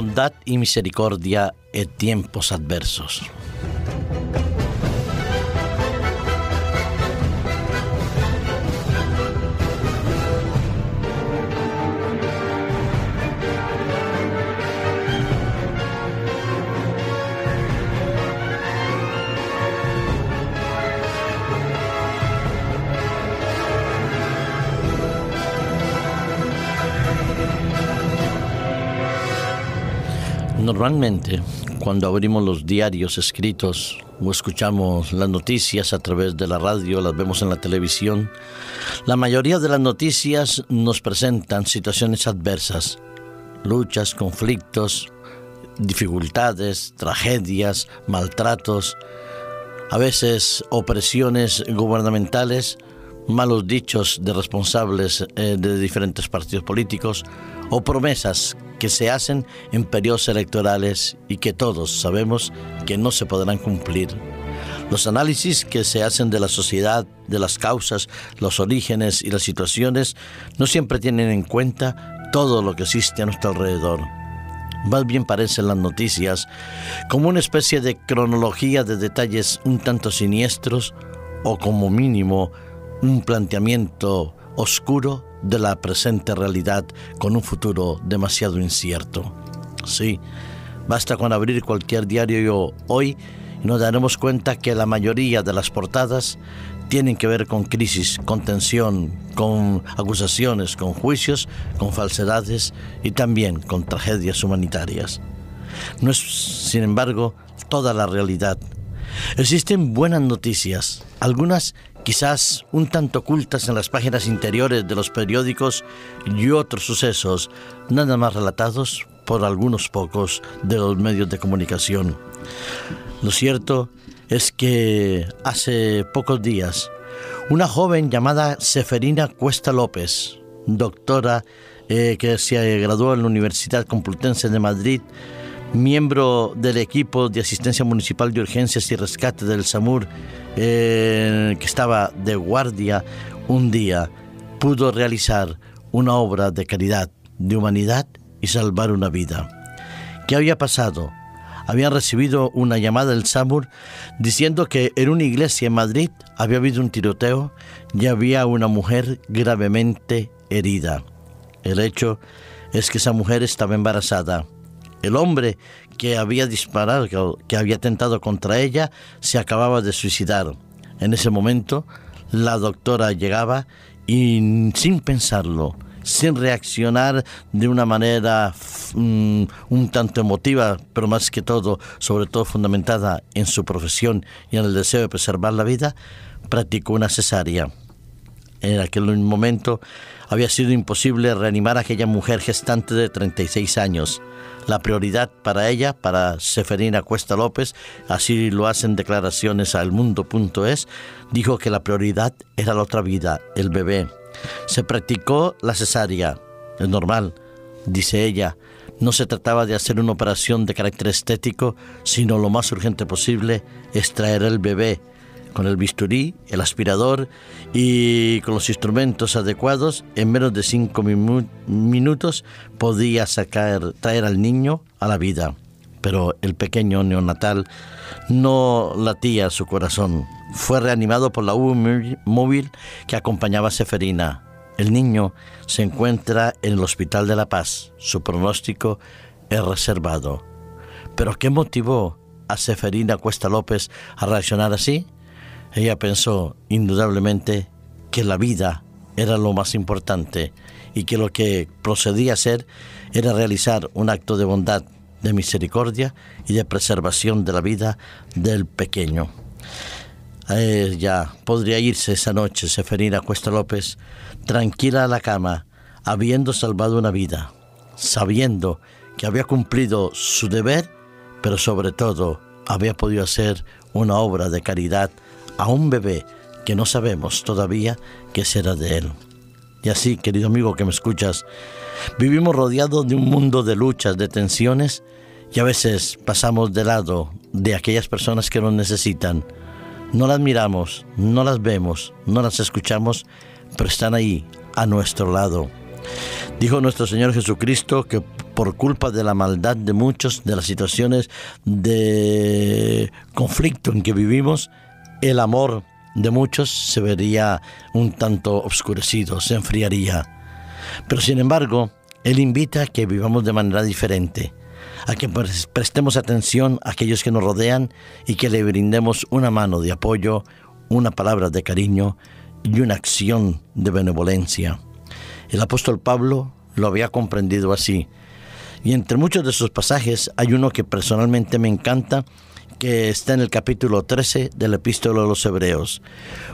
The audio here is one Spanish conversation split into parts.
bondad y misericordia en tiempos adversos. Normalmente, cuando abrimos los diarios escritos o escuchamos las noticias a través de la radio, las vemos en la televisión, la mayoría de las noticias nos presentan situaciones adversas, luchas, conflictos, dificultades, tragedias, maltratos, a veces opresiones gubernamentales, malos dichos de responsables eh, de diferentes partidos políticos o promesas que se hacen en periodos electorales y que todos sabemos que no se podrán cumplir. Los análisis que se hacen de la sociedad, de las causas, los orígenes y las situaciones no siempre tienen en cuenta todo lo que existe a nuestro alrededor. Más bien parecen las noticias como una especie de cronología de detalles un tanto siniestros o como mínimo un planteamiento oscuro de la presente realidad con un futuro demasiado incierto. Sí, basta con abrir cualquier diario hoy y nos daremos cuenta que la mayoría de las portadas tienen que ver con crisis, con tensión, con acusaciones, con juicios, con falsedades y también con tragedias humanitarias. No es, sin embargo, toda la realidad. Existen buenas noticias, algunas quizás un tanto ocultas en las páginas interiores de los periódicos y otros sucesos, nada más relatados por algunos pocos de los medios de comunicación. Lo cierto es que hace pocos días, una joven llamada Seferina Cuesta López, doctora eh, que se graduó en la Universidad Complutense de Madrid, miembro del equipo de asistencia municipal de urgencias y rescate del SAMUR, eh, que estaba de guardia un día, pudo realizar una obra de caridad, de humanidad y salvar una vida. ¿Qué había pasado? Habían recibido una llamada del SAMUR diciendo que en una iglesia en Madrid había habido un tiroteo y había una mujer gravemente herida. El hecho es que esa mujer estaba embarazada el hombre que había disparado, que, había atentado contra ella, se acababa de suicidar. En ese momento, la doctora llegaba y sin pensarlo, sin reaccionar de una manera mm, un tanto emotiva, pero más que todo, sobre todo fundamentada en su profesión y en el deseo de preservar la vida, practicó una cesárea. En aquel momento había sido imposible reanimar a aquella mujer gestante de 36 años. La prioridad para ella, para Seferina Cuesta López, así lo hacen declaraciones al mundo.es, dijo que la prioridad era la otra vida, el bebé. Se practicó la cesárea, es normal, dice ella. No se trataba de hacer una operación de carácter estético, sino lo más urgente posible, extraer el bebé con el bisturí, el aspirador y con los instrumentos adecuados, en menos de cinco minutos podía sacar, traer al niño a la vida. Pero el pequeño neonatal no latía su corazón. Fue reanimado por la U móvil que acompañaba a Seferina. El niño se encuentra en el Hospital de la Paz. Su pronóstico es reservado. ¿Pero qué motivó a Seferina Cuesta López a reaccionar así? Ella pensó indudablemente que la vida era lo más importante y que lo que procedía a hacer era realizar un acto de bondad, de misericordia y de preservación de la vida del pequeño. Ella podría irse esa noche, Seferina Cuesta López, tranquila a la cama, habiendo salvado una vida, sabiendo que había cumplido su deber, pero sobre todo había podido hacer una obra de caridad a un bebé que no sabemos todavía qué será de él. Y así, querido amigo que me escuchas, vivimos rodeados de un mundo de luchas, de tensiones, y a veces pasamos de lado de aquellas personas que nos necesitan. No las miramos, no las vemos, no las escuchamos, pero están ahí, a nuestro lado. Dijo nuestro Señor Jesucristo que por culpa de la maldad de muchos, de las situaciones de conflicto en que vivimos, el amor de muchos se vería un tanto obscurecido, se enfriaría. Pero sin embargo, Él invita a que vivamos de manera diferente, a que prestemos atención a aquellos que nos rodean y que le brindemos una mano de apoyo, una palabra de cariño y una acción de benevolencia. El apóstol Pablo lo había comprendido así. Y entre muchos de sus pasajes hay uno que personalmente me encanta que está en el capítulo 13 del epístola de los Hebreos,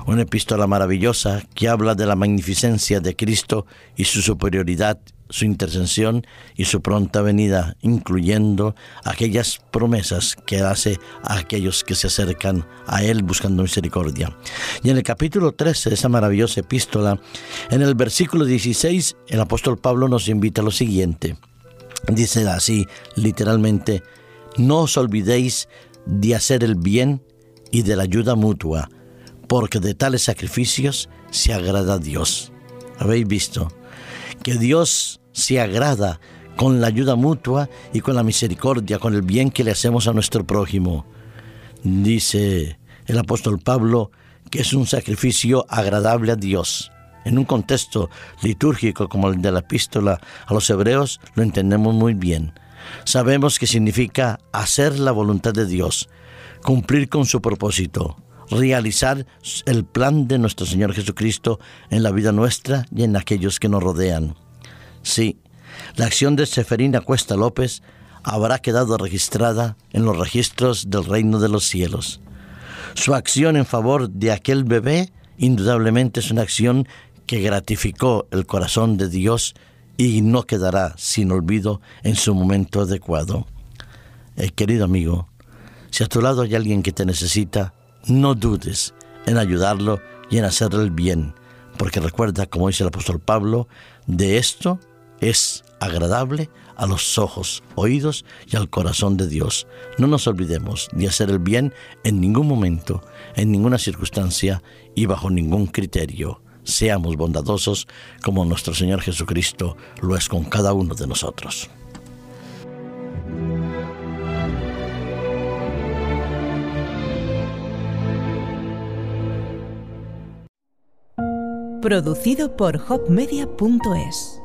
una epístola maravillosa que habla de la magnificencia de Cristo y su superioridad, su intercesión y su pronta venida, incluyendo aquellas promesas que hace a aquellos que se acercan a Él buscando misericordia. Y en el capítulo 13 de esa maravillosa epístola, en el versículo 16, el apóstol Pablo nos invita a lo siguiente. Dice así, literalmente, no os olvidéis de hacer el bien y de la ayuda mutua, porque de tales sacrificios se agrada a Dios. ¿Habéis visto? Que Dios se agrada con la ayuda mutua y con la misericordia, con el bien que le hacemos a nuestro prójimo. Dice el apóstol Pablo que es un sacrificio agradable a Dios. En un contexto litúrgico como el de la epístola a los hebreos lo entendemos muy bien sabemos que significa hacer la voluntad de Dios, cumplir con su propósito, realizar el plan de nuestro Señor Jesucristo en la vida nuestra y en aquellos que nos rodean. Sí, la acción de Seferina Cuesta López habrá quedado registrada en los registros del reino de los cielos. Su acción en favor de aquel bebé indudablemente es una acción que gratificó el corazón de Dios y no quedará sin olvido en su momento adecuado. Eh, querido amigo, si a tu lado hay alguien que te necesita, no dudes en ayudarlo y en hacerle el bien, porque recuerda, como dice el apóstol Pablo, de esto es agradable a los ojos, oídos y al corazón de Dios. No nos olvidemos de hacer el bien en ningún momento, en ninguna circunstancia y bajo ningún criterio seamos bondadosos como nuestro Señor Jesucristo lo es con cada uno de nosotros. Producido por hopmedia.es